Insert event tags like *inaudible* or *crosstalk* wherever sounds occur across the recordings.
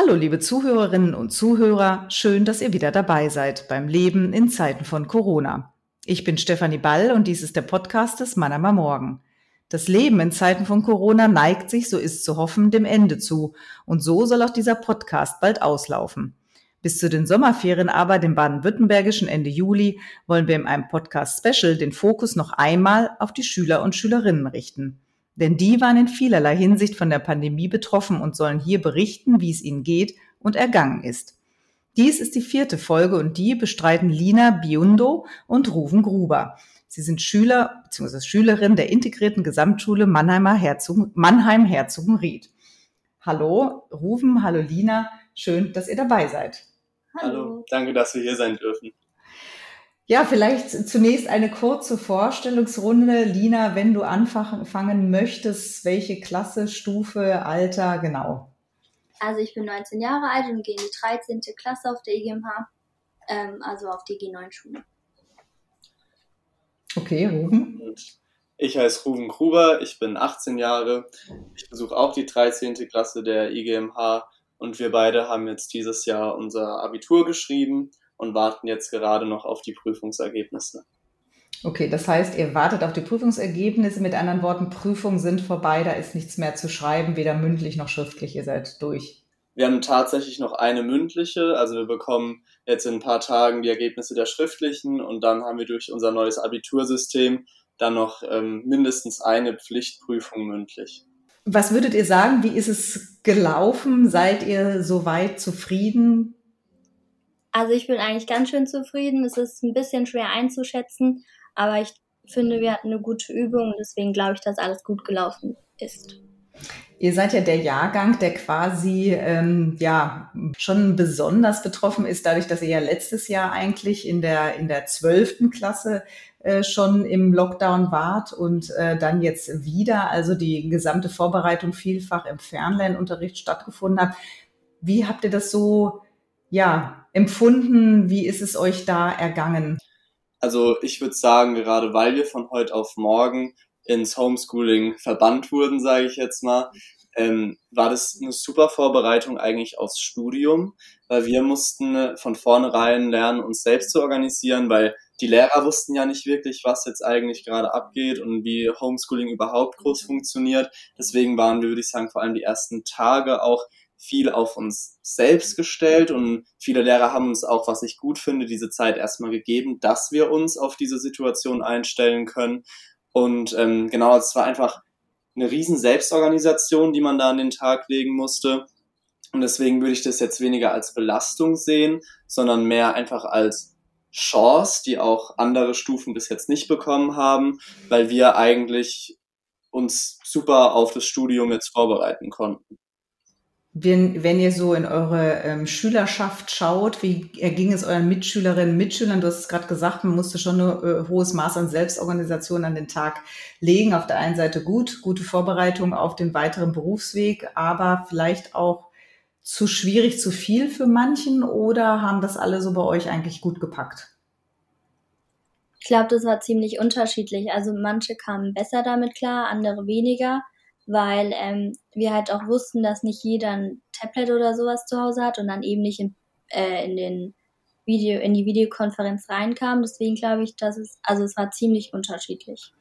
Hallo, liebe Zuhörerinnen und Zuhörer, schön, dass ihr wieder dabei seid beim Leben in Zeiten von Corona. Ich bin Stefanie Ball und dies ist der Podcast des Mannheimer Morgen. Das Leben in Zeiten von Corona neigt sich, so ist zu hoffen, dem Ende zu. Und so soll auch dieser Podcast bald auslaufen. Bis zu den Sommerferien aber, dem baden-württembergischen Ende Juli, wollen wir in einem Podcast Special den Fokus noch einmal auf die Schüler und Schülerinnen richten. Denn die waren in vielerlei Hinsicht von der Pandemie betroffen und sollen hier berichten, wie es ihnen geht und ergangen ist. Dies ist die vierte Folge und die bestreiten Lina Biundo und Ruven Gruber. Sie sind Schüler bzw. Schülerin der integrierten Gesamtschule Mannheimer Herzog, Mannheim Herzogenried. Hallo Ruven, hallo Lina, schön, dass ihr dabei seid. Hallo, danke, dass wir hier sein dürfen. Ja, vielleicht zunächst eine kurze Vorstellungsrunde. Lina, wenn du anfangen möchtest, welche Klasse, Stufe, Alter, genau? Also ich bin 19 Jahre alt und gehe in die 13. Klasse auf der IGMH, ähm, also auf die G9-Schule. Okay, Ruben. Ich heiße Ruben Gruber, ich bin 18 Jahre. Ich besuche auch die 13. Klasse der IGMH und wir beide haben jetzt dieses Jahr unser Abitur geschrieben und warten jetzt gerade noch auf die Prüfungsergebnisse. Okay, das heißt, ihr wartet auf die Prüfungsergebnisse. Mit anderen Worten, Prüfungen sind vorbei, da ist nichts mehr zu schreiben, weder mündlich noch schriftlich. Ihr seid durch. Wir haben tatsächlich noch eine mündliche, also wir bekommen jetzt in ein paar Tagen die Ergebnisse der schriftlichen und dann haben wir durch unser neues Abitursystem dann noch ähm, mindestens eine Pflichtprüfung mündlich. Was würdet ihr sagen? Wie ist es gelaufen? Seid ihr soweit zufrieden? Also ich bin eigentlich ganz schön zufrieden. Es ist ein bisschen schwer einzuschätzen, aber ich finde, wir hatten eine gute Übung und deswegen glaube ich, dass alles gut gelaufen ist. Ihr seid ja der Jahrgang, der quasi ähm, ja schon besonders betroffen ist, dadurch, dass ihr ja letztes Jahr eigentlich in der in der zwölften Klasse äh, schon im Lockdown wart und äh, dann jetzt wieder, also die gesamte Vorbereitung vielfach im Fernlernunterricht stattgefunden hat. Wie habt ihr das so ja, empfunden? Wie ist es euch da ergangen? Also ich würde sagen, gerade weil wir von heute auf morgen ins Homeschooling verbannt wurden, sage ich jetzt mal, ähm, war das eine super Vorbereitung eigentlich aufs Studium, weil wir mussten von vornherein lernen, uns selbst zu organisieren, weil die Lehrer wussten ja nicht wirklich, was jetzt eigentlich gerade abgeht und wie Homeschooling überhaupt groß funktioniert. Deswegen waren wir, würde ich sagen, vor allem die ersten Tage auch viel auf uns selbst gestellt und viele Lehrer haben uns auch, was ich gut finde, diese Zeit erstmal gegeben, dass wir uns auf diese Situation einstellen können. Und ähm, genau, es war einfach eine riesen Selbstorganisation, die man da an den Tag legen musste. Und deswegen würde ich das jetzt weniger als Belastung sehen, sondern mehr einfach als Chance, die auch andere Stufen bis jetzt nicht bekommen haben, weil wir eigentlich uns super auf das Studium jetzt vorbereiten konnten. Wenn, wenn ihr so in eure ähm, Schülerschaft schaut, wie erging es euren Mitschülerinnen und Mitschülern? Du hast es gerade gesagt, man musste schon ein äh, hohes Maß an Selbstorganisation an den Tag legen. Auf der einen Seite gut, gute Vorbereitung auf den weiteren Berufsweg, aber vielleicht auch zu schwierig, zu viel für manchen oder haben das alle so bei euch eigentlich gut gepackt? Ich glaube, das war ziemlich unterschiedlich. Also manche kamen besser damit klar, andere weniger weil ähm, wir halt auch wussten, dass nicht jeder ein Tablet oder sowas zu Hause hat und dann eben nicht in, äh, in den Video, in die Videokonferenz reinkam. Deswegen glaube ich, dass es, also es war ziemlich unterschiedlich.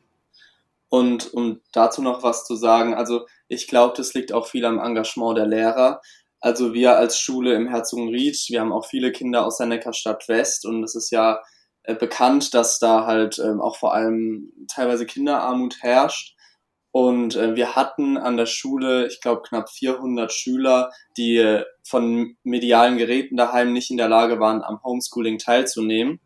Und um dazu noch was zu sagen, also ich glaube, das liegt auch viel am Engagement der Lehrer. Also wir als Schule im Herzogenried, wir haben auch viele Kinder aus der Neckarstadt West und es ist ja äh, bekannt, dass da halt ähm, auch vor allem teilweise Kinderarmut herrscht. Und äh, wir hatten an der Schule, ich glaube, knapp 400 Schüler, die äh, von medialen Geräten daheim nicht in der Lage waren, am Homeschooling teilzunehmen.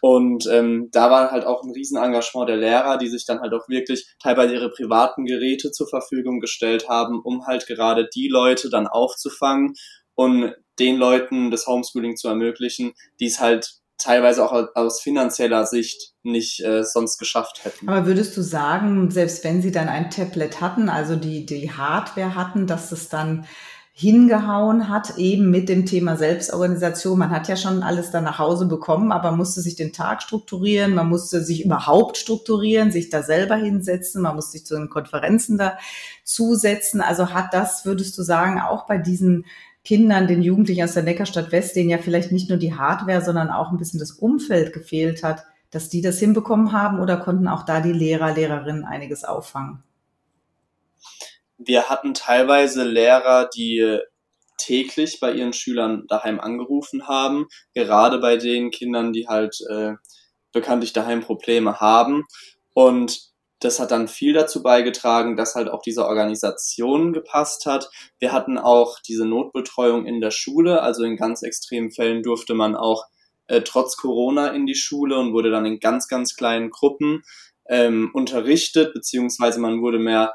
Und ähm, da war halt auch ein Riesenengagement der Lehrer, die sich dann halt auch wirklich teilweise ihre privaten Geräte zur Verfügung gestellt haben, um halt gerade die Leute dann aufzufangen und den Leuten das Homeschooling zu ermöglichen, die es halt teilweise auch aus finanzieller Sicht nicht äh, sonst geschafft hätten. Aber würdest du sagen, selbst wenn sie dann ein Tablet hatten, also die, die Hardware hatten, dass es dann hingehauen hat, eben mit dem Thema Selbstorganisation. Man hat ja schon alles da nach Hause bekommen, aber musste sich den Tag strukturieren, man musste sich überhaupt strukturieren, sich da selber hinsetzen, man musste sich zu den Konferenzen da zusetzen. Also hat das, würdest du sagen, auch bei diesen Kindern, den Jugendlichen aus der Neckarstadt West, denen ja vielleicht nicht nur die Hardware, sondern auch ein bisschen das Umfeld gefehlt hat, dass die das hinbekommen haben oder konnten auch da die Lehrer, Lehrerinnen einiges auffangen? Wir hatten teilweise Lehrer, die täglich bei ihren Schülern daheim angerufen haben, gerade bei den Kindern, die halt äh, bekanntlich daheim Probleme haben. Und das hat dann viel dazu beigetragen, dass halt auch diese Organisation gepasst hat. Wir hatten auch diese Notbetreuung in der Schule, also in ganz extremen Fällen durfte man auch äh, trotz Corona in die Schule und wurde dann in ganz, ganz kleinen Gruppen ähm, unterrichtet, beziehungsweise man wurde mehr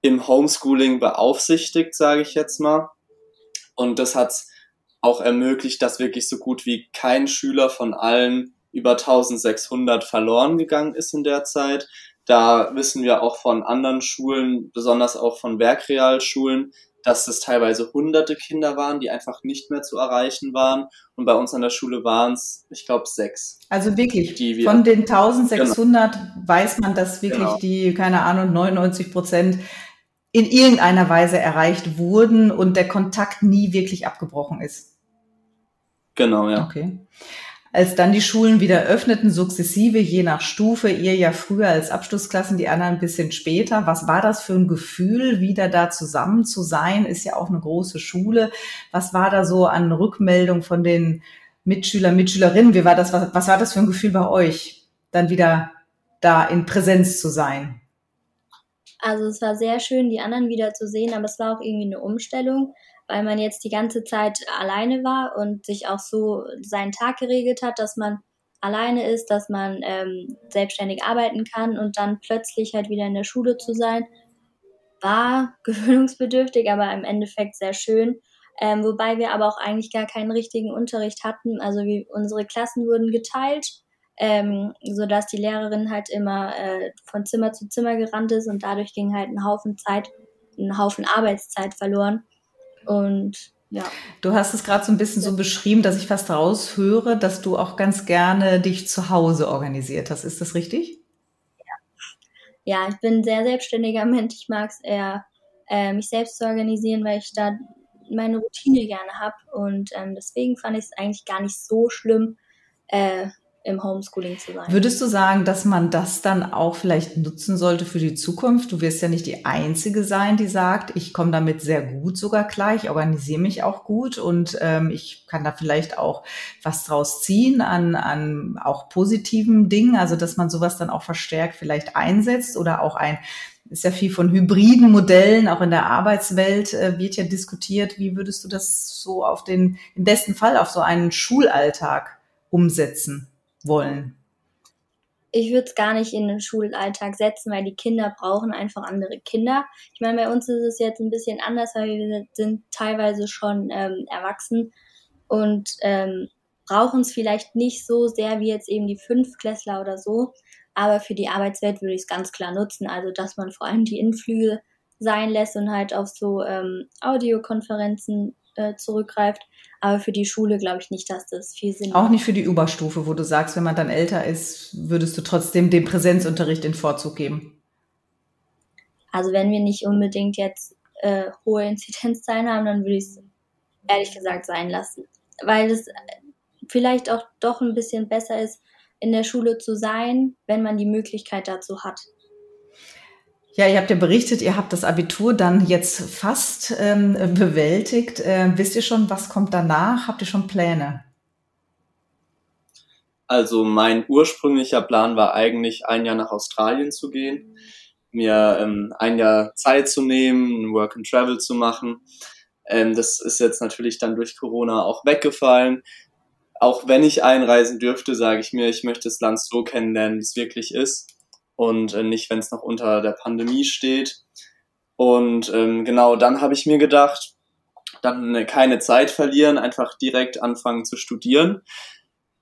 im Homeschooling beaufsichtigt, sage ich jetzt mal. Und das hat auch ermöglicht, dass wirklich so gut wie kein Schüler von allen über 1600 verloren gegangen ist in der Zeit. Da wissen wir auch von anderen Schulen, besonders auch von Werkrealschulen, dass es teilweise hunderte Kinder waren, die einfach nicht mehr zu erreichen waren. Und bei uns an der Schule waren es, ich glaube, sechs. Also wirklich, wir, von den 1600 genau. weiß man, dass wirklich genau. die, keine Ahnung, 99 Prozent in irgendeiner Weise erreicht wurden und der Kontakt nie wirklich abgebrochen ist. Genau, ja. Okay. Als dann die Schulen wieder öffneten, sukzessive, je nach Stufe, ihr ja früher als Abschlussklassen, die anderen ein bisschen später. Was war das für ein Gefühl, wieder da zusammen zu sein? Ist ja auch eine große Schule. Was war da so an Rückmeldung von den Mitschülern, Mitschülerinnen? Wie war das, was, was war das für ein Gefühl bei euch, dann wieder da in Präsenz zu sein? Also es war sehr schön, die anderen wieder zu sehen, aber es war auch irgendwie eine Umstellung, weil man jetzt die ganze Zeit alleine war und sich auch so seinen Tag geregelt hat, dass man alleine ist, dass man ähm, selbstständig arbeiten kann und dann plötzlich halt wieder in der Schule zu sein, war *laughs* gewöhnungsbedürftig, aber im Endeffekt sehr schön. Ähm, wobei wir aber auch eigentlich gar keinen richtigen Unterricht hatten. Also wie unsere Klassen wurden geteilt ähm, sodass die Lehrerin halt immer äh, von Zimmer zu Zimmer gerannt ist und dadurch ging halt ein Haufen Zeit, ein Haufen Arbeitszeit verloren. Und ja. Du hast es gerade so ein bisschen so beschrieben, dass ich fast raushöre, dass du auch ganz gerne dich zu Hause organisiert hast. Ist das richtig? Ja, ja ich bin ein sehr selbstständiger Mensch. Ich mag es eher, äh, mich selbst zu organisieren, weil ich da meine Routine gerne habe. Und ähm, deswegen fand ich es eigentlich gar nicht so schlimm, äh, im Homeschooling zu sein. Würdest du sagen, dass man das dann auch vielleicht nutzen sollte für die Zukunft? Du wirst ja nicht die Einzige sein, die sagt, ich komme damit sehr gut sogar klar, ich organisiere mich auch gut und ähm, ich kann da vielleicht auch was draus ziehen an, an auch positiven Dingen, also dass man sowas dann auch verstärkt vielleicht einsetzt oder auch ein ist ja viel von hybriden Modellen, auch in der Arbeitswelt äh, wird ja diskutiert. Wie würdest du das so auf den, im besten Fall auf so einen Schulalltag umsetzen? Wollen? Ich würde es gar nicht in den Schulalltag setzen, weil die Kinder brauchen einfach andere Kinder. Ich meine, bei uns ist es jetzt ein bisschen anders, weil wir sind teilweise schon ähm, erwachsen und ähm, brauchen es vielleicht nicht so sehr wie jetzt eben die Fünfklässler oder so. Aber für die Arbeitswelt würde ich es ganz klar nutzen. Also, dass man vor allem die Inflügel sein lässt und halt auf so ähm, Audiokonferenzen äh, zurückgreift. Aber für die Schule glaube ich nicht, dass das viel Sinn macht. Auch nicht für die Überstufe, wo du sagst, wenn man dann älter ist, würdest du trotzdem dem Präsenzunterricht den Vorzug geben? Also wenn wir nicht unbedingt jetzt äh, hohe Inzidenzzahlen haben, dann würde ich es ehrlich gesagt sein lassen. Weil es vielleicht auch doch ein bisschen besser ist, in der Schule zu sein, wenn man die Möglichkeit dazu hat. Ja, ihr habt ja berichtet, ihr habt das Abitur dann jetzt fast ähm, bewältigt. Äh, wisst ihr schon, was kommt danach? Habt ihr schon Pläne? Also mein ursprünglicher Plan war eigentlich, ein Jahr nach Australien zu gehen, mir ähm, ein Jahr Zeit zu nehmen, Work and Travel zu machen. Ähm, das ist jetzt natürlich dann durch Corona auch weggefallen. Auch wenn ich einreisen dürfte, sage ich mir, ich möchte das Land so kennenlernen, wie es wirklich ist und äh, nicht, wenn es noch unter der Pandemie steht. Und ähm, genau, dann habe ich mir gedacht, dann äh, keine Zeit verlieren, einfach direkt anfangen zu studieren.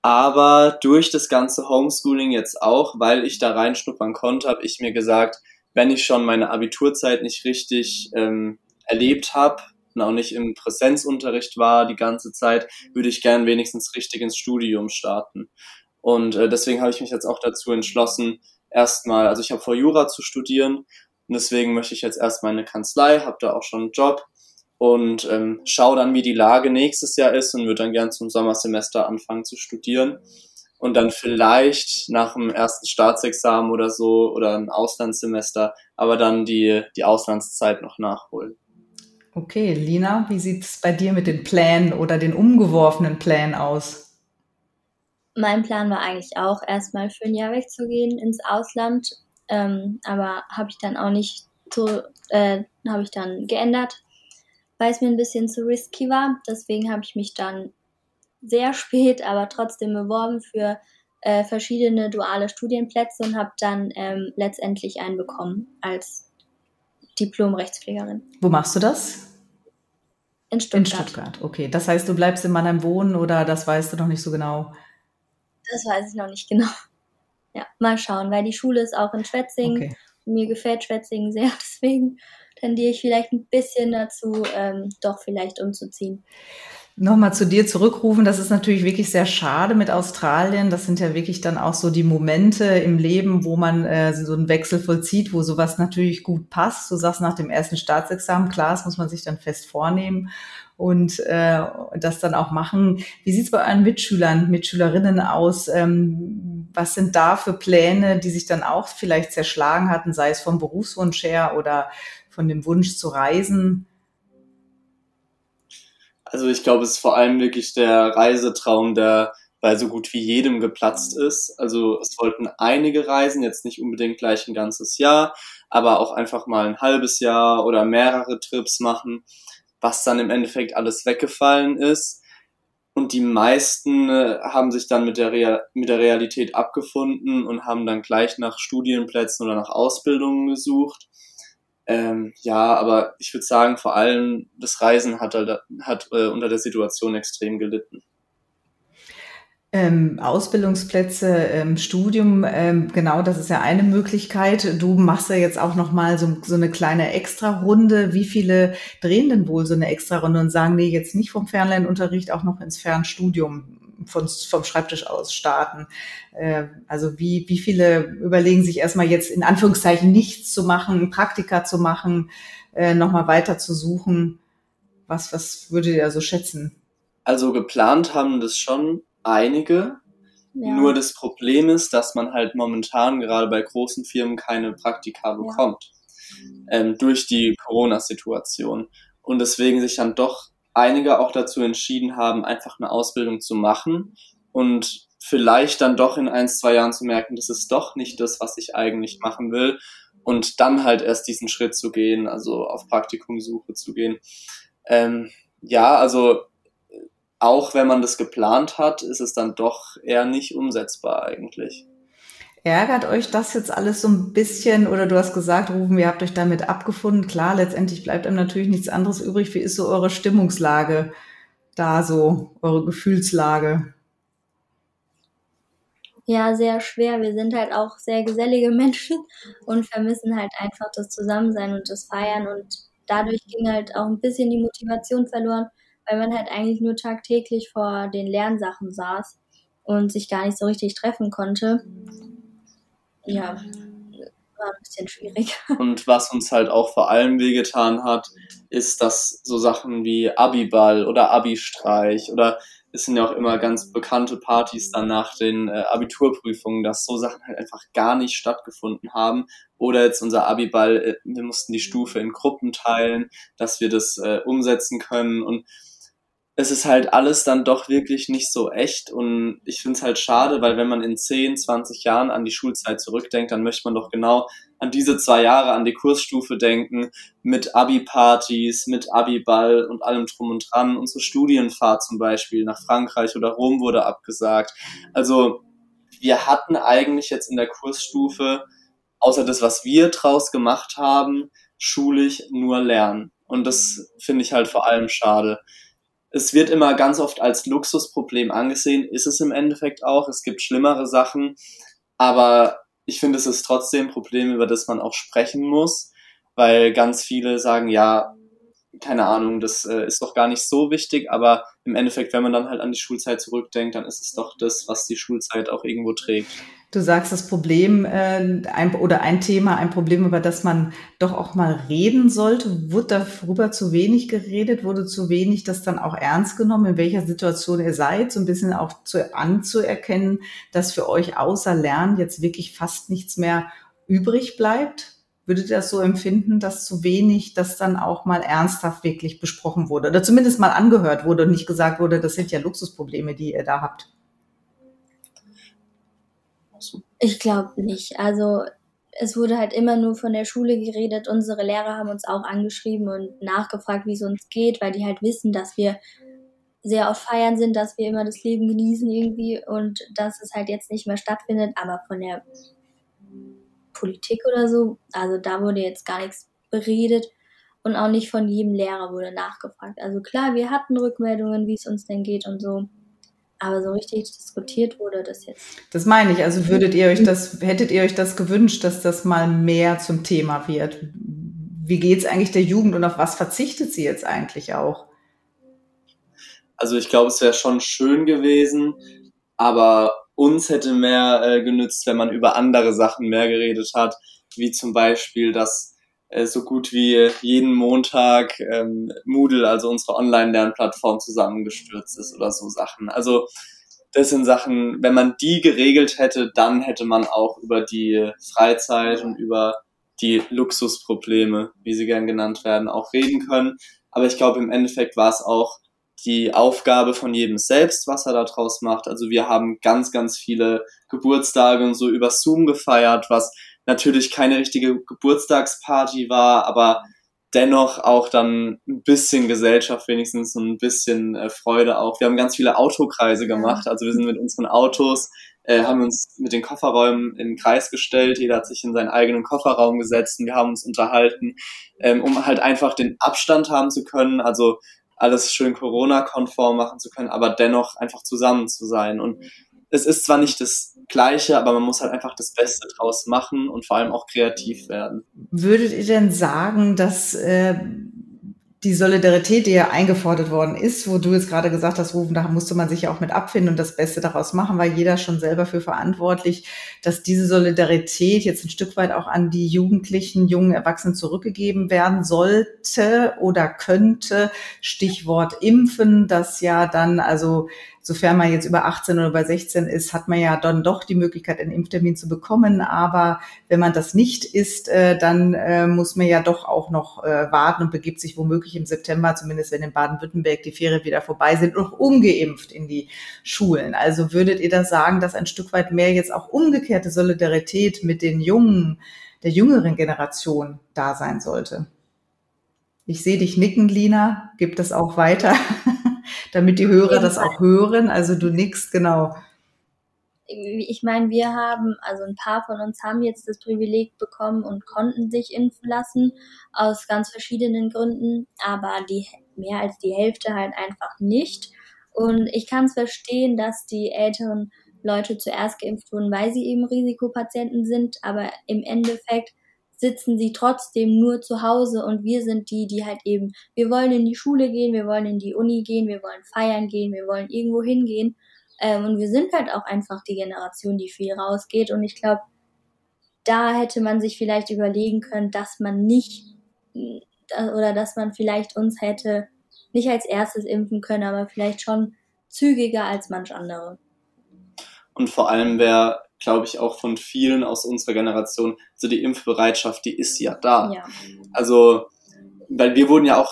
Aber durch das ganze Homeschooling jetzt auch, weil ich da reinschnuppern konnte, habe ich mir gesagt, wenn ich schon meine Abiturzeit nicht richtig ähm, erlebt habe und auch nicht im Präsenzunterricht war die ganze Zeit, würde ich gern wenigstens richtig ins Studium starten. Und äh, deswegen habe ich mich jetzt auch dazu entschlossen, erstmal, also ich habe vor Jura zu studieren und deswegen möchte ich jetzt erstmal eine Kanzlei, habe da auch schon einen Job und ähm, schaue dann, wie die Lage nächstes Jahr ist und würde dann gern zum Sommersemester anfangen zu studieren und dann vielleicht nach dem ersten Staatsexamen oder so oder ein Auslandssemester, aber dann die, die Auslandszeit noch nachholen. Okay, Lina, wie sieht es bei dir mit den Plänen oder den umgeworfenen Plänen aus? Mein Plan war eigentlich auch, erstmal für ein Jahr wegzugehen ins Ausland, ähm, aber habe ich dann auch nicht so, äh, habe ich dann geändert, weil es mir ein bisschen zu risky war. Deswegen habe ich mich dann sehr *laughs* spät, aber trotzdem beworben für äh, verschiedene duale Studienplätze und habe dann ähm, letztendlich einen bekommen als Diplom-Rechtspflegerin. Wo machst du das? In Stuttgart. In Stuttgart, okay. Das heißt, du bleibst in Mannheim wohnen oder das weißt du noch nicht so genau? Das weiß ich noch nicht genau. *laughs* Ja, mal schauen, weil die Schule ist auch in Schwetzingen. Okay. Mir gefällt Schwetzingen sehr, *laughs* deswegen tendiere ich vielleicht ein bisschen dazu, ähm, doch vielleicht umzuziehen. Nochmal zu dir zurückrufen, das ist natürlich wirklich sehr schade mit Australien. Das sind ja wirklich dann auch so die Momente im Leben, wo man äh, so einen Wechsel vollzieht, wo sowas natürlich gut passt. Du sagst nach dem ersten Staatsexamen, klar, das muss man sich dann fest vornehmen und äh, das dann auch machen. Wie sieht's bei euren Mitschülern, Mitschülerinnen aus? Ähm, was sind da für Pläne, die sich dann auch vielleicht zerschlagen hatten, sei es vom Berufswunsch her oder von dem Wunsch zu reisen? Also ich glaube, es ist vor allem wirklich der Reisetraum, der bei so gut wie jedem geplatzt ist. Also es wollten einige reisen, jetzt nicht unbedingt gleich ein ganzes Jahr, aber auch einfach mal ein halbes Jahr oder mehrere Trips machen, was dann im Endeffekt alles weggefallen ist. Und die meisten äh, haben sich dann mit der, Real mit der Realität abgefunden und haben dann gleich nach Studienplätzen oder nach Ausbildungen gesucht. Ähm, ja, aber ich würde sagen, vor allem das Reisen hat, halt, hat äh, unter der Situation extrem gelitten. Ähm, Ausbildungsplätze, ähm, Studium, ähm, genau, das ist ja eine Möglichkeit. Du machst ja jetzt auch noch mal so, so eine kleine Extra-Runde. Wie viele drehen denn wohl so eine Extra-Runde und sagen, nee, jetzt nicht vom Fernlernunterricht auch noch ins Fernstudium? von, vom Schreibtisch aus starten. Äh, also wie, wie viele überlegen sich erstmal jetzt in Anführungszeichen nichts zu machen, Praktika zu machen, äh, nochmal weiter zu suchen? Was, was würdet ihr so schätzen? Also geplant haben das schon einige. Ja. Nur das Problem ist, dass man halt momentan gerade bei großen Firmen keine Praktika bekommt. Ja. Ähm, durch die Corona-Situation. Und deswegen sich dann doch einige auch dazu entschieden haben, einfach eine Ausbildung zu machen und vielleicht dann doch in ein, zwei Jahren zu merken, das ist doch nicht das, was ich eigentlich machen will und dann halt erst diesen Schritt zu gehen, also auf Praktikumsuche zu gehen. Ähm, ja, also auch wenn man das geplant hat, ist es dann doch eher nicht umsetzbar eigentlich. Ärgert euch das jetzt alles so ein bisschen oder du hast gesagt, Ruben, ihr habt euch damit abgefunden. Klar, letztendlich bleibt einem natürlich nichts anderes übrig. Wie ist so eure Stimmungslage da so, eure Gefühlslage? Ja, sehr schwer. Wir sind halt auch sehr gesellige *laughs* Menschen und vermissen halt einfach das Zusammensein und das Feiern und dadurch ging halt auch ein bisschen die Motivation verloren, weil man halt eigentlich nur tagtäglich vor den Lernsachen saß und sich gar nicht so richtig treffen konnte ja, war ein bisschen schwierig. *laughs* Und was uns halt auch vor allem wehgetan hat, ist, dass so Sachen wie Abiball oder Abi-Streich oder es sind ja auch immer ganz bekannte Partys dann nach den äh, Abiturprüfungen, dass so Sachen halt einfach gar nicht stattgefunden haben. Oder jetzt unser Abiball, äh, wir mussten die Stufe in Gruppen teilen, dass wir das äh, umsetzen können und es ist halt alles dann doch wirklich nicht so echt und ich finde es halt schade, weil wenn man in 10, 20 Jahren an die Schulzeit zurückdenkt, dann möchte man doch genau an diese zwei Jahre, an die Kursstufe denken, mit Abi-Partys, mit Abi-Ball und allem drum und dran. Unsere Studienfahrt zum Beispiel nach Frankreich oder Rom wurde abgesagt. Also wir hatten eigentlich jetzt in der Kursstufe, außer das, was wir draus gemacht haben, schulisch nur Lernen. Und das finde ich halt vor allem schade es wird immer ganz oft als Luxusproblem angesehen, ist es im Endeffekt auch. Es gibt schlimmere Sachen, aber ich finde, es ist trotzdem ein Problem, über das man auch sprechen muss, weil ganz viele sagen, ja, keine Ahnung, das äh, ist doch gar nicht so wichtig, aber im Endeffekt, wenn man dann halt an die Schulzeit zurückdenkt, dann ist es doch das, was die Schulzeit auch irgendwo trägt. Du sagst das Problem äh, ein, oder ein Thema, ein Problem, über das man doch auch mal reden sollte. Wurde darüber zu wenig geredet? Wurde zu wenig das dann auch ernst genommen, in welcher Situation ihr seid? So ein bisschen auch zu, anzuerkennen, dass für euch außer Lernen jetzt wirklich fast nichts mehr übrig bleibt? Würdet ihr das so empfinden, dass zu wenig das dann auch mal ernsthaft wirklich besprochen wurde oder zumindest mal angehört wurde und nicht gesagt wurde, das sind ja Luxusprobleme, die ihr da habt? Ich glaube nicht. Also es wurde halt immer nur von der Schule geredet. Unsere Lehrer haben uns auch angeschrieben und nachgefragt, wie es uns geht, weil die halt wissen, dass wir sehr oft feiern sind, dass wir immer das Leben genießen irgendwie und dass es halt jetzt nicht mehr stattfindet. Aber von der Politik oder so. Also da wurde jetzt gar nichts beredet und auch nicht von jedem Lehrer wurde nachgefragt. Also klar, wir hatten Rückmeldungen, wie es uns denn geht und so. Aber so richtig diskutiert wurde das jetzt. Das meine ich. Also würdet ihr euch das, hättet ihr euch das gewünscht, dass das mal mehr zum Thema wird? Wie geht es eigentlich der Jugend und auf was verzichtet sie jetzt eigentlich auch? Also ich glaube, es wäre schon schön gewesen, aber uns hätte mehr äh, genützt, wenn man über andere Sachen mehr geredet hat, wie zum Beispiel, dass äh, so gut wie jeden Montag ähm, Moodle, also unsere Online-Lernplattform, zusammengestürzt ist oder so Sachen. Also das sind Sachen, wenn man die geregelt hätte, dann hätte man auch über die Freizeit und über die Luxusprobleme, wie sie gern genannt werden, auch reden können. Aber ich glaube, im Endeffekt war es auch die Aufgabe von jedem selbst, was er da draus macht. Also wir haben ganz, ganz viele Geburtstage und so über Zoom gefeiert, was natürlich keine richtige Geburtstagsparty war, aber dennoch auch dann ein bisschen Gesellschaft wenigstens und ein bisschen äh, Freude auch. Wir haben ganz viele Autokreise gemacht, also wir sind mit unseren Autos, äh, haben uns mit den Kofferräumen in den Kreis gestellt, jeder hat sich in seinen eigenen Kofferraum gesetzt und wir haben uns unterhalten, ähm, um halt einfach den Abstand haben zu können. Also alles schön Corona-konform machen zu können, aber dennoch einfach zusammen zu sein. Und es ist zwar nicht das Gleiche, aber man muss halt einfach das Beste draus machen und vor allem auch kreativ werden. Würdet ihr denn sagen, dass äh, die Solidarität, die ja eingefordert worden ist, wo du jetzt gerade gesagt hast, rufen, da musste man sich ja auch mit abfinden und das Beste daraus machen, war jeder schon selber für verantwortlich, dass diese Solidarität jetzt ein Stück weit auch an die Jugendlichen, jungen Erwachsenen zurückgegeben werden sollte oder könnte. Stichwort Impfen, das ja dann also sofern man jetzt über 18 oder über 16 ist, hat man ja dann doch die Möglichkeit, einen Impftermin zu bekommen. Aber wenn man das nicht ist, äh, dann äh, muss man ja doch auch noch äh, warten und begibt sich womöglich im September, zumindest wenn in Baden-Württemberg die Ferien wieder vorbei sind, noch ungeimpft in die Schulen. Also würdet ihr das sagen, dass ein Stück weit mehr jetzt auch umgekehrte Solidarität mit den Jungen, der jüngeren Generation da sein sollte? Ich sehe dich nicken, Lina. Gib das auch weiter. *laughs* damit die Hörer das auch hören. Also du nickst, genau. Ich meine, wir haben, also ein paar von uns haben jetzt das Privileg bekommen und konnten sich impfen lassen, aus ganz verschiedenen Gründen, aber die mehr als die Hälfte halt einfach nicht. Und ich kann es verstehen, dass die älteren Leute zuerst geimpft wurden, weil sie eben Risikopatienten sind, aber im Endeffekt sitzen sie trotzdem nur zu Hause und wir sind die, die halt eben, wir wollen in die Schule gehen, wir wollen in die Uni gehen, wir wollen feiern gehen, wir wollen irgendwo hingehen. Ähm, und wir sind halt auch einfach die Generation, die viel rausgeht. Und ich glaube, da hätte man sich vielleicht überlegen können, dass man nicht oder dass man vielleicht uns hätte nicht als erstes impfen können, aber vielleicht schon zügiger als manch andere. Und vor allem wäre glaube ich, auch von vielen aus unserer Generation, so die Impfbereitschaft, die ist ja da. Ja. Also, weil wir wurden ja auch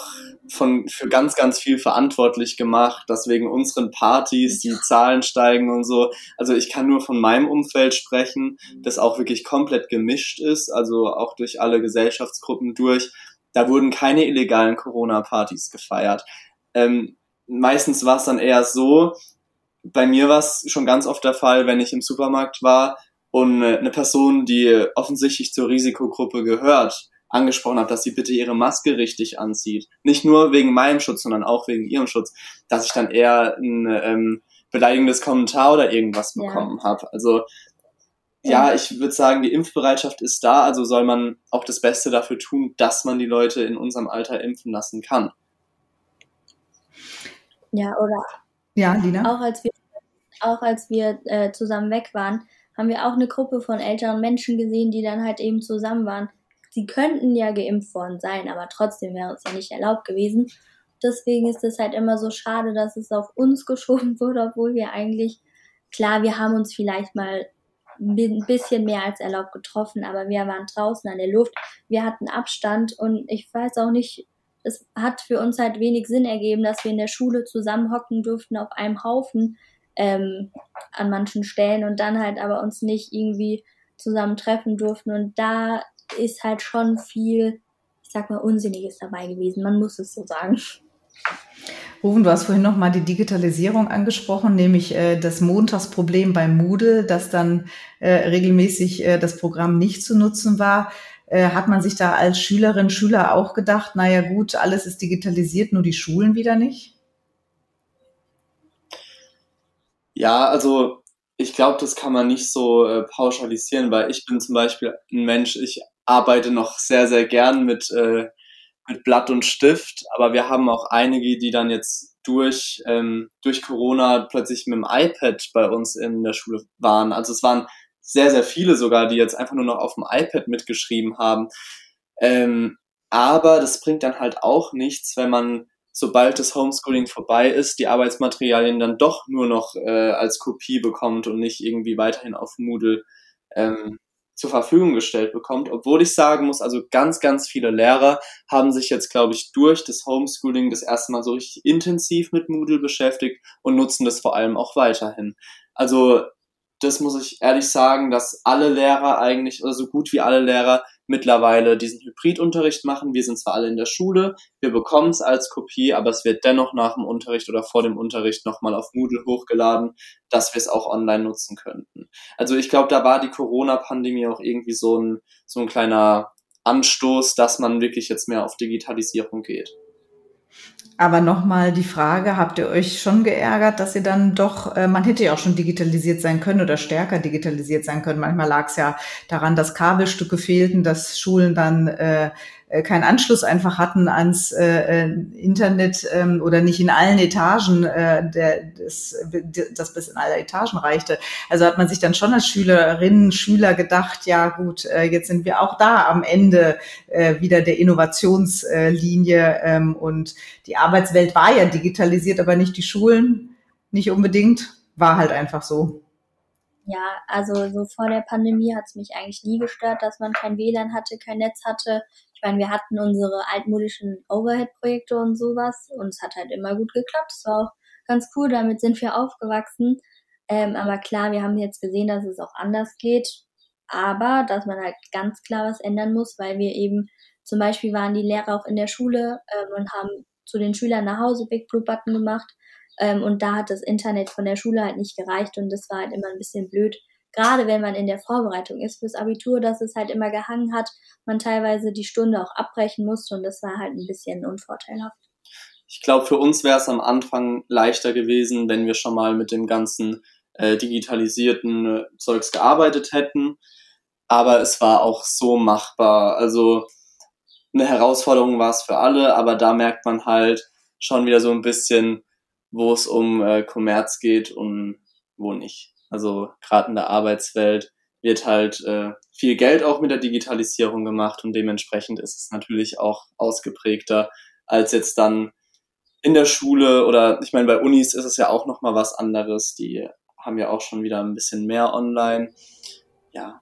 von, für ganz, ganz viel verantwortlich gemacht, dass wegen unseren Partys die Zahlen steigen und so. Also ich kann nur von meinem Umfeld sprechen, das auch wirklich komplett gemischt ist, also auch durch alle Gesellschaftsgruppen durch. Da wurden keine illegalen Corona-Partys gefeiert. Ähm, meistens war es dann eher so, bei mir war es schon ganz oft der Fall, wenn ich im Supermarkt war und eine Person, die offensichtlich zur Risikogruppe gehört, angesprochen hat, dass sie bitte ihre Maske richtig anzieht. Nicht nur wegen meinem Schutz, sondern auch wegen ihrem Schutz, dass ich dann eher ein ähm, beleidigendes Kommentar oder irgendwas bekommen ja. habe. Also ja, ich würde sagen, die Impfbereitschaft ist da, also soll man auch das Beste dafür tun, dass man die Leute in unserem Alter impfen lassen kann. Ja, oder? Ja, Lina? Auch als wir, auch als wir äh, zusammen weg waren, haben wir auch eine Gruppe von älteren Menschen gesehen, die dann halt eben zusammen waren. Sie könnten ja geimpft worden sein, aber trotzdem wäre es ja nicht erlaubt gewesen. Deswegen ist es halt immer so schade, dass es auf uns *laughs* geschoben wurde, obwohl wir eigentlich, klar, wir haben uns vielleicht mal ein bisschen mehr als erlaubt getroffen, aber wir waren draußen an der Luft, wir hatten Abstand und ich weiß auch nicht, es hat für uns halt wenig Sinn ergeben, dass wir in der Schule zusammenhocken durften auf einem Haufen ähm, an manchen Stellen und dann halt aber uns nicht irgendwie zusammen treffen durften und da ist halt schon viel, ich sag mal, Unsinniges dabei gewesen, man muss es so sagen. Rufen, du hast vorhin noch mal die Digitalisierung angesprochen, nämlich äh, das Montagsproblem bei Moodle, dass dann äh, regelmäßig äh, das Programm nicht zu nutzen war. Äh, hat man sich da als Schülerin, Schüler auch gedacht, naja gut, alles ist digitalisiert, nur die Schulen wieder nicht? Ja, also ich glaube, das kann man nicht so äh, pauschalisieren, weil ich bin zum Beispiel ein Mensch, ich arbeite noch sehr, sehr gern mit äh, mit Blatt und Stift, aber wir haben auch einige, die dann jetzt durch, ähm, durch Corona plötzlich mit dem iPad bei uns in der Schule waren. Also es waren sehr, sehr viele sogar, die jetzt einfach nur noch auf dem iPad mitgeschrieben haben. Ähm, aber das bringt dann halt auch nichts, wenn man, sobald das Homeschooling vorbei ist, die Arbeitsmaterialien dann doch nur noch äh, als Kopie bekommt und nicht irgendwie weiterhin auf Moodle ähm, zur Verfügung gestellt bekommt, obwohl ich sagen muss, also ganz, ganz viele Lehrer haben sich jetzt, glaube ich, durch das Homeschooling das erste Mal so richtig intensiv mit Moodle beschäftigt und nutzen das vor allem auch weiterhin. Also das muss ich ehrlich sagen, dass alle Lehrer eigentlich, oder so gut wie alle Lehrer mittlerweile diesen Hybridunterricht machen. Wir sind zwar alle in der Schule, wir bekommen es als Kopie, aber es wird dennoch nach dem Unterricht oder vor dem Unterricht nochmal auf Moodle hochgeladen, dass wir es auch online nutzen könnten. Also ich glaube, da war die Corona-Pandemie auch irgendwie so ein, so ein kleiner Anstoß, dass man wirklich jetzt mehr auf Digitalisierung geht. Aber nochmal die Frage, habt ihr euch schon geärgert, dass ihr dann doch, äh, man hätte ja auch schon digitalisiert sein können oder stärker digitalisiert sein können. Manchmal lag es ja daran, dass Kabelstücke fehlten, dass Schulen dann äh, äh, keinen Anschluss einfach hatten ans äh, äh, Internet ähm, oder nicht in allen Etagen, äh, der, das, das bis in alle Etagen reichte. Also hat man sich dann schon als Schülerinnen, Schüler gedacht, ja gut, äh, jetzt sind wir auch da am Ende äh, wieder der Innovationslinie ähm, und die Arbeitswelt war ja digitalisiert, aber nicht die Schulen, nicht unbedingt, war halt einfach so. Ja, also so vor der Pandemie hat es mich eigentlich nie gestört, dass man kein WLAN hatte, kein Netz hatte. Meine, wir hatten unsere altmodischen Overhead-Projekte und sowas und es hat halt immer gut geklappt. Es war auch ganz cool, damit sind wir aufgewachsen. Ähm, aber klar, wir haben jetzt gesehen, dass es auch anders geht. Aber dass man halt ganz klar was ändern muss, weil wir eben zum Beispiel waren die Lehrer auch in der Schule ähm, und haben zu den Schülern nach Hause Big Blue Button gemacht ähm, und da hat das Internet von der Schule halt nicht gereicht und das war halt immer ein bisschen blöd. Gerade wenn man in der Vorbereitung ist fürs Abitur, dass es halt immer gehangen hat, man teilweise die Stunde auch abbrechen musste und das war halt ein bisschen unvorteilhaft. Ich glaube, für uns wäre es am Anfang leichter gewesen, wenn wir schon mal mit dem ganzen äh, digitalisierten äh, Zeugs gearbeitet hätten. Aber es war auch so machbar. Also eine Herausforderung war es für alle, aber da merkt man halt schon wieder so ein bisschen, wo es um äh, Kommerz geht und wo nicht. Also gerade in der Arbeitswelt wird halt äh, viel Geld auch mit der Digitalisierung gemacht und dementsprechend ist es natürlich auch ausgeprägter als jetzt dann in der Schule oder ich meine bei Unis ist es ja auch noch mal was anderes. Die haben ja auch schon wieder ein bisschen mehr online. Ja,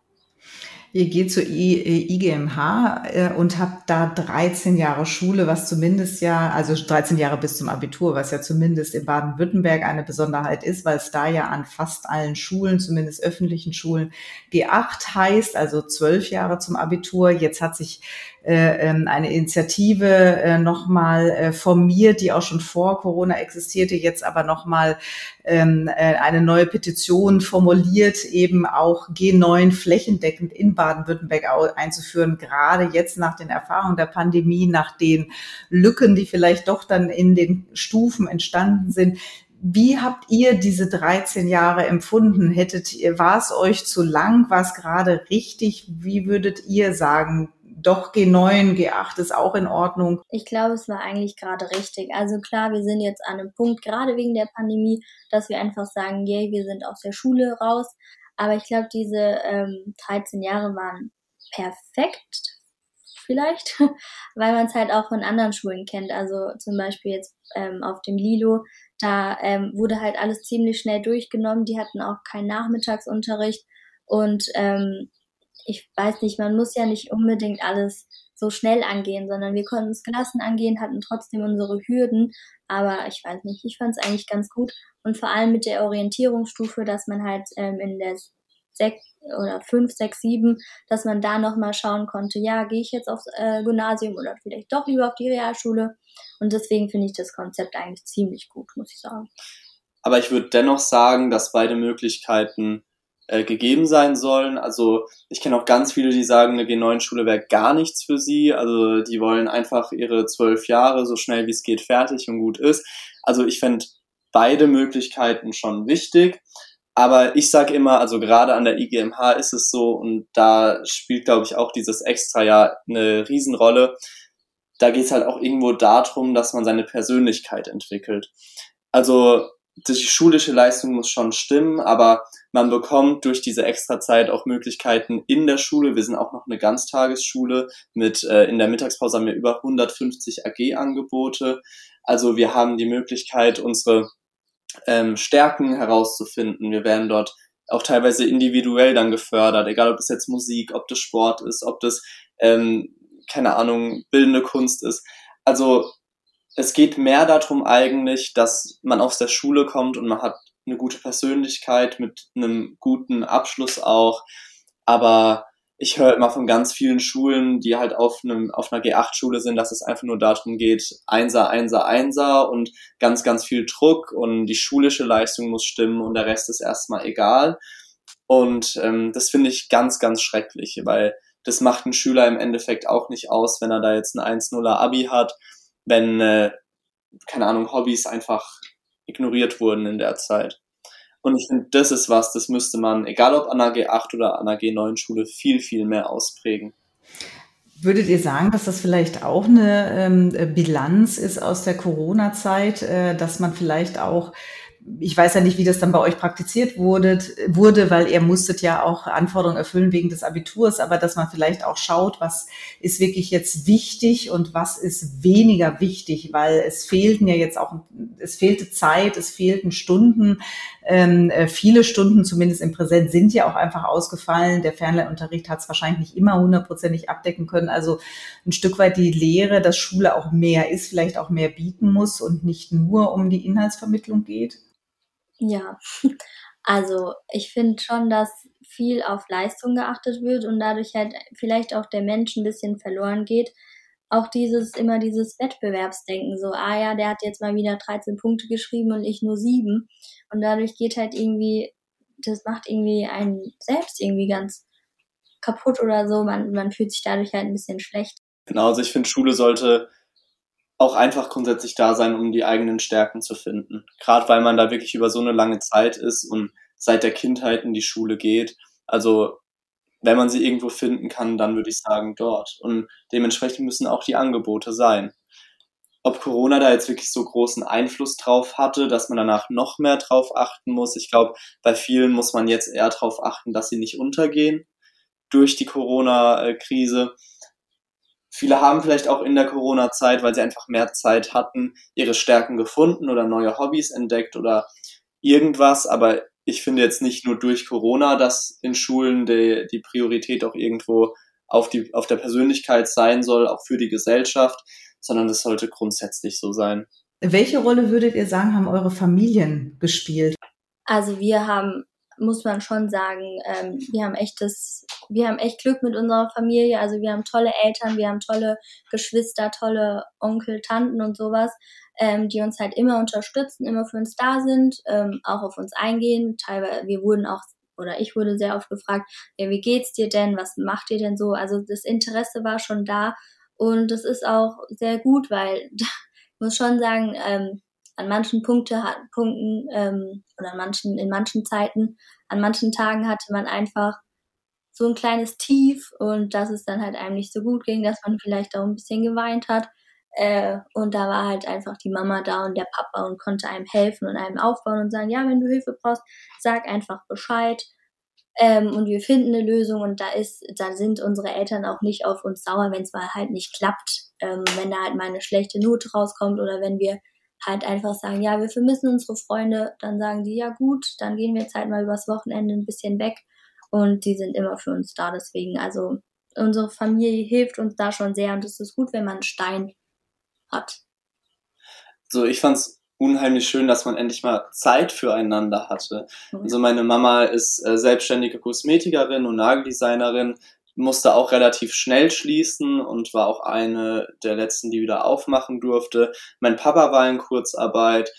Ihr geht zur IGMH äh, und habt da 13 Jahre Schule, was zumindest ja, also 13 Jahre bis zum Abitur, was ja zumindest in Baden-Württemberg eine Besonderheit ist, weil es da ja an fast allen Schulen, zumindest öffentlichen Schulen, G8 heißt, also zwölf Jahre zum Abitur. Jetzt hat sich äh, eine Initiative äh, nochmal äh, formiert, die auch schon vor Corona existierte, jetzt aber nochmal ähm, äh, eine neue Petition formuliert, eben auch G9 flächendeckend in Baden-Württemberg einzuführen, gerade jetzt nach den Erfahrungen der Pandemie, nach den Lücken, die vielleicht doch dann in den Stufen entstanden sind. Wie habt ihr diese 13 Jahre empfunden? Hättet ihr, war es euch zu lang? War es gerade richtig? Wie würdet ihr sagen, doch G9, G8 ist auch in Ordnung? Ich glaube, es war eigentlich gerade richtig. Also klar, wir sind jetzt an einem Punkt, gerade wegen der Pandemie, dass wir einfach sagen, yay, wir sind aus der Schule raus. Aber ich glaube, diese ähm, 13 Jahre waren perfekt vielleicht, *laughs* weil man es halt auch von anderen Schulen kennt. Also zum Beispiel jetzt ähm, auf dem Lilo, da ähm, wurde halt alles ziemlich schnell durchgenommen. Die hatten auch keinen Nachmittagsunterricht und ähm, ich weiß nicht, man muss ja nicht unbedingt alles so schnell angehen, sondern wir konnten es gelassen angehen, hatten trotzdem unsere Hürden, aber ich weiß nicht, ich fand es eigentlich ganz gut und vor allem mit der Orientierungsstufe, dass man halt ähm, in der sechs oder fünf, sechs, sieben, dass man da nochmal schauen konnte, ja, gehe ich jetzt aufs äh, Gymnasium oder vielleicht doch lieber auf die Realschule. Und deswegen finde ich das Konzept eigentlich ziemlich gut, muss ich sagen. Aber ich würde dennoch sagen, dass beide Möglichkeiten äh, gegeben sein sollen. Also ich kenne auch ganz viele, die sagen, eine G9-Schule wäre gar nichts für sie. Also die wollen einfach ihre zwölf Jahre so schnell wie es geht fertig und gut ist. Also ich fände beide Möglichkeiten schon wichtig. Aber ich sage immer, also gerade an der IGMH ist es so und da spielt, glaube ich, auch dieses Extra-Jahr eine Riesenrolle. Da geht es halt auch irgendwo darum, dass man seine Persönlichkeit entwickelt. Also die schulische Leistung muss schon stimmen, aber man bekommt durch diese Extrazeit auch Möglichkeiten in der Schule. Wir sind auch noch eine Ganztagesschule mit äh, in der Mittagspause haben wir über 150 AG-Angebote. Also wir haben die Möglichkeit, unsere ähm, Stärken herauszufinden. Wir werden dort auch teilweise individuell dann gefördert, egal ob es jetzt Musik, ob das Sport ist, ob das, ähm, keine Ahnung, bildende Kunst ist. Also es geht mehr darum eigentlich, dass man aus der Schule kommt und man hat eine gute Persönlichkeit mit einem guten Abschluss auch, aber ich höre immer von ganz vielen Schulen, die halt auf, einem, auf einer G8-Schule sind, dass es einfach nur darum geht, Einser, Einser, Einser und ganz, ganz viel Druck und die schulische Leistung muss stimmen und der Rest ist erstmal egal. Und ähm, das finde ich ganz, ganz schrecklich, weil das macht ein Schüler im Endeffekt auch nicht aus, wenn er da jetzt ein 1-0er Abi hat, wenn, äh, keine Ahnung, Hobbys einfach ignoriert wurden in der Zeit. Und ich finde, das ist was, das müsste man, egal ob an der G8 oder an der G9-Schule, viel, viel mehr ausprägen. Würdet ihr sagen, dass das vielleicht auch eine ähm, Bilanz ist aus der Corona-Zeit, äh, dass man vielleicht auch ich weiß ja nicht, wie das dann bei euch praktiziert wurde, wurde, weil ihr musstet ja auch Anforderungen erfüllen wegen des Abiturs, aber dass man vielleicht auch schaut, was ist wirklich jetzt wichtig und was ist weniger wichtig, weil es fehlten ja jetzt auch, es fehlte Zeit, es fehlten Stunden, ähm, äh, viele Stunden zumindest im Präsent sind ja auch einfach ausgefallen. Der Fernlernunterricht hat es wahrscheinlich nicht immer hundertprozentig abdecken können. Also ein Stück weit die Lehre, dass Schule auch mehr ist, vielleicht auch mehr bieten muss und nicht nur um die Inhaltsvermittlung geht. Ja, also ich finde schon, dass viel auf Leistung geachtet wird und dadurch halt vielleicht auch der Mensch ein bisschen verloren geht. Auch dieses, immer dieses Wettbewerbsdenken, so, ah ja, der hat jetzt mal wieder 13 Punkte geschrieben und ich nur sieben. Und dadurch geht halt irgendwie, das macht irgendwie einen selbst irgendwie ganz kaputt oder so. Man, man fühlt sich dadurch halt ein bisschen schlecht. Genau, also ich finde, Schule sollte auch einfach grundsätzlich da sein, um die eigenen Stärken zu finden. Gerade weil man da wirklich über so eine lange Zeit ist und seit der Kindheit in die Schule geht. Also wenn man sie irgendwo finden kann, dann würde ich sagen dort. Und dementsprechend müssen auch die Angebote sein. Ob Corona da jetzt wirklich so großen Einfluss drauf hatte, dass man danach noch mehr drauf achten muss. Ich glaube, bei vielen muss man jetzt eher drauf achten, dass sie nicht untergehen durch die Corona-Krise. Viele haben vielleicht auch in der Corona-Zeit, weil sie einfach mehr Zeit hatten, ihre Stärken gefunden oder neue Hobbys entdeckt oder irgendwas. Aber ich finde jetzt nicht nur durch Corona, dass in Schulen die, die Priorität auch irgendwo auf, die, auf der Persönlichkeit sein soll, auch für die Gesellschaft, sondern das sollte grundsätzlich so sein. Welche Rolle würdet ihr sagen, haben eure Familien gespielt? Also wir haben muss man schon sagen, ähm, wir haben echtes, wir haben echt Glück mit unserer Familie. Also wir haben tolle Eltern, wir haben tolle Geschwister, tolle Onkel, Tanten und sowas, ähm, die uns halt immer unterstützen, immer für uns da sind, ähm, auch auf uns eingehen. Teilweise, wir wurden auch oder ich wurde sehr oft gefragt, ja, wie geht's dir denn? Was macht ihr denn so? Also das Interesse war schon da und das ist auch sehr gut, weil *laughs* ich muss schon sagen, ähm, an manchen Punkte, Punkten ähm, oder an manchen, in manchen Zeiten, an manchen Tagen hatte man einfach so ein kleines Tief und dass es dann halt einem nicht so gut ging, dass man vielleicht auch ein bisschen geweint hat. Äh, und da war halt einfach die Mama da und der Papa und konnte einem helfen und einem aufbauen und sagen, ja, wenn du Hilfe brauchst, sag einfach Bescheid. Ähm, und wir finden eine Lösung und da ist, da sind unsere Eltern auch nicht auf uns sauer, wenn es mal halt nicht klappt, ähm, wenn da halt mal eine schlechte Note rauskommt oder wenn wir halt einfach sagen, ja, wir vermissen unsere Freunde, dann sagen die, ja gut, dann gehen wir jetzt halt mal übers Wochenende ein bisschen weg und die sind immer für uns da. Deswegen, also unsere Familie hilft uns da schon sehr und es ist gut, wenn man einen Stein hat. So, ich fand's unheimlich schön, dass man endlich mal Zeit füreinander hatte. Mhm. Also meine Mama ist äh, selbstständige Kosmetikerin und Nageldesignerin, musste auch relativ schnell schließen und war auch eine der letzten, die wieder aufmachen durfte. Mein Papa war in Kurzarbeit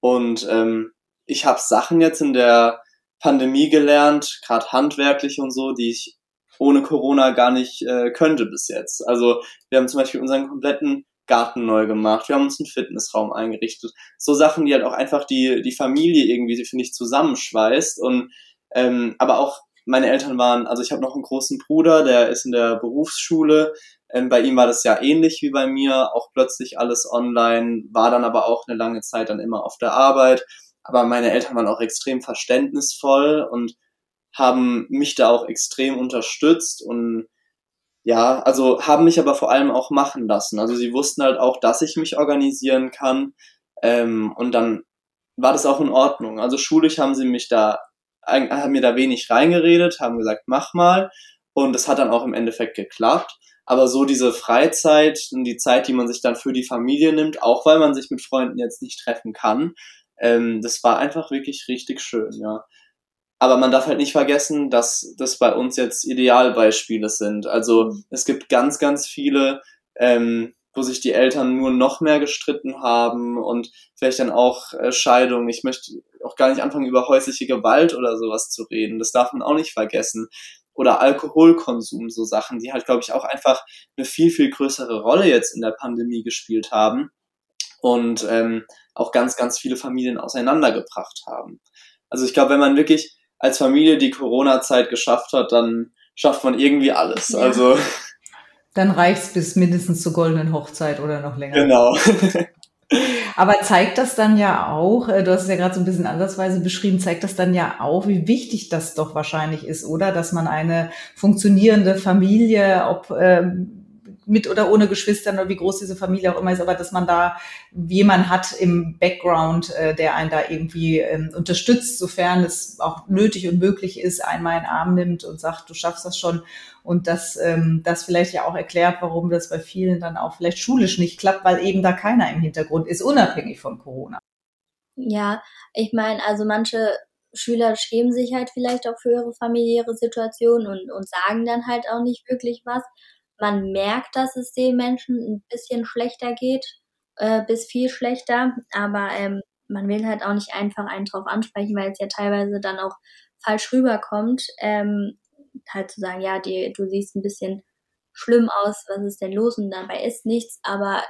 und ähm, ich habe Sachen jetzt in der Pandemie gelernt, gerade handwerklich und so, die ich ohne Corona gar nicht äh, könnte bis jetzt. Also wir haben zum Beispiel unseren kompletten Garten neu gemacht, wir haben uns einen Fitnessraum eingerichtet. So Sachen, die halt auch einfach die, die Familie irgendwie, finde ich, zusammenschweißt. Und ähm, aber auch meine Eltern waren, also ich habe noch einen großen Bruder, der ist in der Berufsschule. Ähm, bei ihm war das ja ähnlich wie bei mir, auch plötzlich alles online, war dann aber auch eine lange Zeit dann immer auf der Arbeit. Aber meine Eltern waren auch extrem verständnisvoll und haben mich da auch extrem unterstützt und ja, also haben mich aber vor allem auch machen lassen. Also sie wussten halt auch, dass ich mich organisieren kann. Ähm, und dann war das auch in Ordnung. Also schulisch haben sie mich da, haben mir da wenig reingeredet, haben gesagt, mach mal. Und es hat dann auch im Endeffekt geklappt. Aber so diese Freizeit und die Zeit, die man sich dann für die Familie nimmt, auch weil man sich mit Freunden jetzt nicht treffen kann, ähm, das war einfach wirklich richtig schön, ja. Aber man darf halt nicht vergessen, dass das bei uns jetzt Idealbeispiele sind. Also mhm. es gibt ganz, ganz viele, ähm, wo sich die Eltern nur noch mehr gestritten haben und vielleicht dann auch äh, Scheidung. Ich möchte auch gar nicht anfangen, über häusliche Gewalt oder sowas zu reden. Das darf man auch nicht vergessen. Oder Alkoholkonsum, so Sachen, die halt, glaube ich, auch einfach eine viel, viel größere Rolle jetzt in der Pandemie gespielt haben und ähm, auch ganz, ganz viele Familien auseinandergebracht haben. Also ich glaube, wenn man wirklich als Familie die Corona-Zeit geschafft hat, dann schafft man irgendwie alles. Ja. Also dann reicht's bis mindestens zur goldenen Hochzeit oder noch länger. Genau. *laughs* Aber zeigt das dann ja auch, äh, du hast es ja gerade so ein bisschen andersweise beschrieben, zeigt das dann ja auch, wie wichtig das doch wahrscheinlich ist, oder? Dass man eine funktionierende Familie, ob ähm, mit oder ohne Geschwistern oder wie groß diese Familie auch immer ist, aber dass man da jemand hat im Background, äh, der einen da irgendwie ähm, unterstützt, sofern es auch nötig und möglich ist, einmal in den Arm nimmt und sagt, du schaffst das schon. Und dass ähm, das vielleicht ja auch erklärt, warum das bei vielen dann auch vielleicht schulisch nicht klappt, weil eben da keiner im Hintergrund ist, unabhängig von Corona. Ja, ich meine, also manche Schüler schämen sich halt vielleicht auch für ihre familiäre Situation und, und sagen dann halt auch nicht wirklich was. Man merkt, dass es den Menschen ein bisschen schlechter geht, äh, bis viel schlechter, aber ähm, man will halt auch nicht einfach einen drauf ansprechen, weil es ja teilweise dann auch falsch rüberkommt. Ähm, halt zu sagen, ja, die, du siehst ein bisschen schlimm aus, was ist denn los? Und dabei ist nichts, aber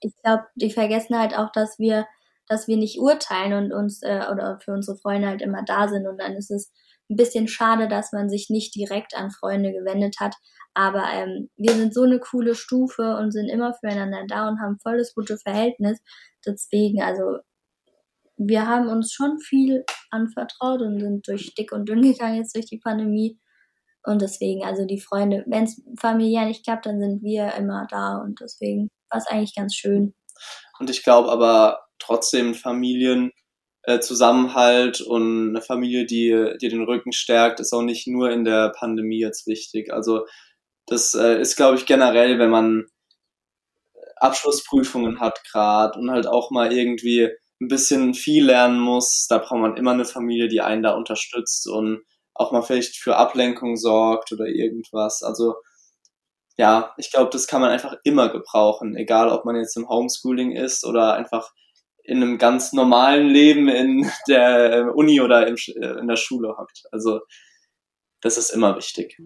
ich glaube, die vergessen halt auch, dass wir, dass wir nicht urteilen und uns äh, oder für unsere Freunde halt immer da sind. Und dann ist es ein bisschen schade, dass man sich nicht direkt an Freunde gewendet hat, aber ähm, wir sind so eine coole Stufe und sind immer füreinander da und haben voll das gute Verhältnis. Deswegen, also wir haben uns schon viel anvertraut und sind durch dick und dünn *laughs* gegangen jetzt durch die Pandemie. Und deswegen, also die Freunde, wenn es familiär nicht klappt, dann sind wir immer da und deswegen war es eigentlich ganz schön. Und ich glaube aber trotzdem Familien, äh, Zusammenhalt und eine Familie, die dir den Rücken stärkt, ist auch nicht nur in der Pandemie jetzt wichtig. Also das äh, ist, glaube ich, generell, wenn man Abschlussprüfungen hat gerade und halt auch mal irgendwie ein bisschen viel lernen muss, da braucht man immer eine Familie, die einen da unterstützt und auch mal vielleicht für Ablenkung sorgt oder irgendwas. Also ja, ich glaube, das kann man einfach immer gebrauchen, egal ob man jetzt im Homeschooling ist oder einfach in einem ganz normalen Leben in *laughs* der Uni oder in der Schule hockt. Also das ist immer wichtig.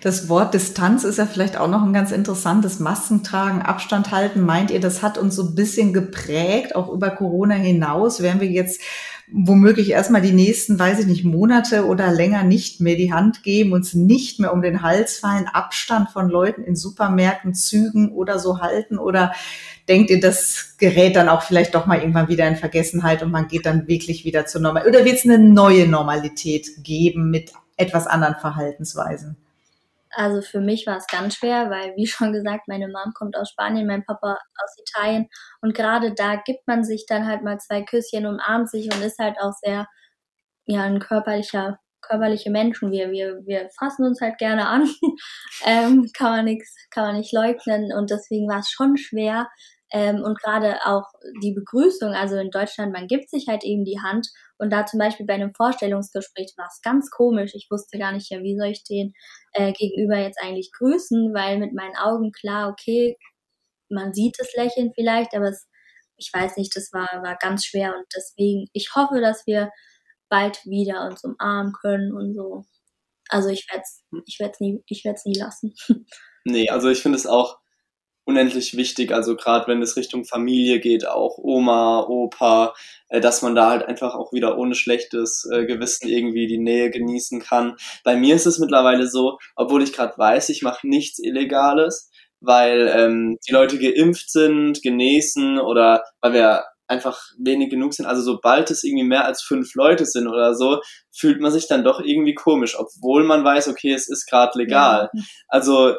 Das Wort Distanz ist ja vielleicht auch noch ein ganz interessantes. Maskentragen, Abstand halten. Meint ihr, das hat uns so ein bisschen geprägt, auch über Corona hinaus? Wären wir jetzt womöglich erstmal die nächsten, weiß ich nicht, Monate oder länger nicht mehr die Hand geben, uns nicht mehr um den Hals fallen, Abstand von Leuten in Supermärkten, Zügen oder so halten? Oder denkt ihr, das gerät dann auch vielleicht doch mal irgendwann wieder in Vergessenheit und man geht dann wirklich wieder zur Normal? Oder wird es eine neue Normalität geben mit etwas anderen Verhaltensweisen? Also für mich war es ganz schwer, weil wie schon gesagt, meine Mom kommt aus Spanien, mein Papa aus Italien und gerade da gibt man sich dann halt mal zwei Küsschen, umarmt sich und ist halt auch sehr ja ein körperlicher körperliche Menschen. Wir wir wir fassen uns halt gerne an, *laughs* ähm, kann man nichts kann man nicht leugnen und deswegen war es schon schwer ähm, und gerade auch die Begrüßung, also in Deutschland, man gibt sich halt eben die Hand und da zum Beispiel bei einem Vorstellungsgespräch war es ganz komisch. Ich wusste gar nicht, ja, wie soll ich den äh, gegenüber jetzt eigentlich grüßen, weil mit meinen Augen klar, okay, man sieht das Lächeln vielleicht, aber es, ich weiß nicht, das war, war ganz schwer und deswegen, ich hoffe, dass wir bald wieder uns umarmen können und so. Also ich werde es ich werd's nie, ich werd's nie lassen. *laughs* Nee, also ich finde es auch unendlich wichtig, also gerade wenn es Richtung Familie geht, auch Oma, Opa, äh, dass man da halt einfach auch wieder ohne schlechtes äh, Gewissen irgendwie die Nähe genießen kann. Bei mir ist es mittlerweile so, obwohl ich gerade weiß, ich mache nichts Illegales, weil ähm, die Leute geimpft sind, genesen oder weil wir einfach wenig genug sind. Also sobald es irgendwie mehr als fünf Leute sind oder so, fühlt man sich dann doch irgendwie komisch, obwohl man weiß, okay, es ist gerade legal. Ja. Also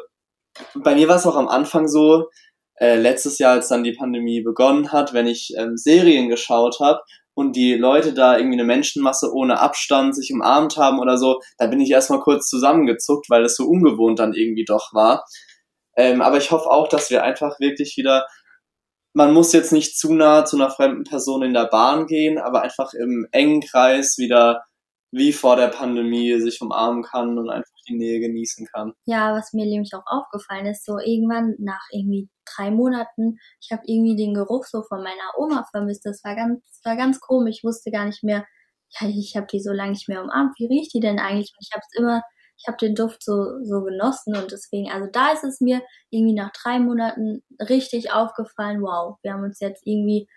bei mir war es auch am Anfang so, äh, letztes Jahr, als dann die Pandemie begonnen hat, wenn ich ähm, Serien geschaut habe und die Leute da irgendwie eine Menschenmasse ohne Abstand sich umarmt haben oder so, da bin ich erstmal kurz zusammengezuckt, weil es so ungewohnt dann irgendwie doch war. Ähm, aber ich hoffe auch, dass wir einfach wirklich wieder, man muss jetzt nicht zu nah zu einer fremden Person in der Bahn gehen, aber einfach im engen Kreis wieder wie vor der Pandemie sich umarmen kann und einfach die Nähe genießen kann. Ja, was mir nämlich auch aufgefallen ist, so irgendwann nach irgendwie drei Monaten, ich habe irgendwie den Geruch so von meiner Oma vermisst. Das war ganz, das war ganz komisch. Ich wusste gar nicht mehr, ja, ich habe die so lange nicht mehr umarmt. Wie riecht die denn eigentlich? Und ich habe es immer, ich habe den Duft so, so genossen und deswegen, also da ist es mir irgendwie nach drei Monaten richtig aufgefallen, wow, wir haben uns jetzt irgendwie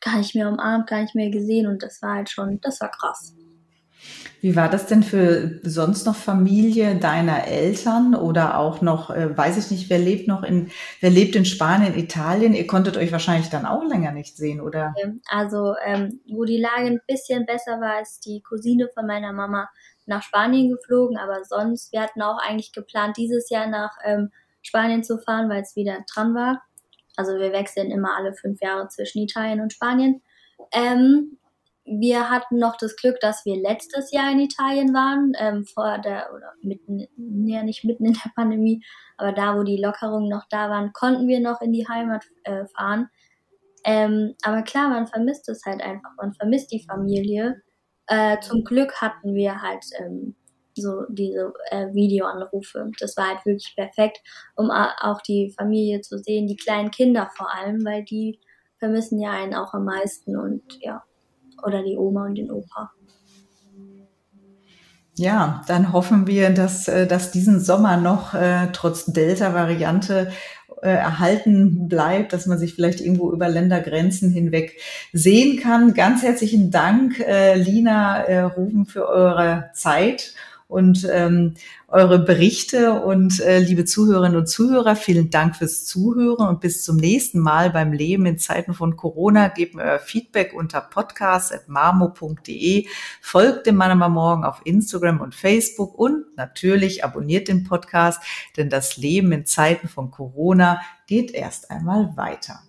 gar nicht mehr umarmt, gar nicht mehr gesehen und das war halt schon, das war krass. Wie war das denn für sonst noch Familie deiner Eltern oder auch noch, äh, weiß ich nicht, wer lebt noch in, wer lebt in Spanien, Italien? Ihr konntet euch wahrscheinlich dann auch länger nicht sehen, oder? Also, ähm, wo die Lage ein bisschen besser war, ist die Cousine von meiner Mama nach Spanien geflogen, aber sonst, wir hatten auch eigentlich geplant, dieses Jahr nach ähm, Spanien zu fahren, weil es wieder dran war. Also wir wechseln immer alle fünf Jahre zwischen Italien und Spanien. Ähm, wir hatten noch das Glück, dass wir letztes Jahr in Italien waren, ähm, vor der, oder mitten, ja nicht mitten in der Pandemie, aber da, wo die Lockerungen noch da waren, konnten wir noch in die Heimat äh, fahren. Ähm, aber klar, man vermisst es halt einfach, man vermisst die Familie. Äh, zum Glück hatten wir halt ähm, so diese äh, Videoanrufe. Das war halt wirklich perfekt, um auch die Familie zu sehen, die kleinen Kinder vor allem, weil die vermissen ja einen auch am meisten und ja oder die Oma und den Opa. Ja, dann hoffen wir, dass, äh, dass diesen Sommer noch äh, trotz Delta-Variante äh, erhalten bleibt, dass man sich vielleicht irgendwo über Ländergrenzen hinweg sehen kann. Ganz herzlichen Dank, äh, Lina Ruben, für eure Zeit und ähm, eure Berichte. Und äh, liebe Zuhörerinnen und Zuhörer, vielen Dank fürs Zuhören und bis zum nächsten Mal beim Leben in Zeiten von Corona. Gebt mir euer Feedback unter podcast.marmo.de. Folgt dem Mann Morgen auf Instagram und Facebook und natürlich abonniert den Podcast, denn das Leben in Zeiten von Corona geht erst einmal weiter.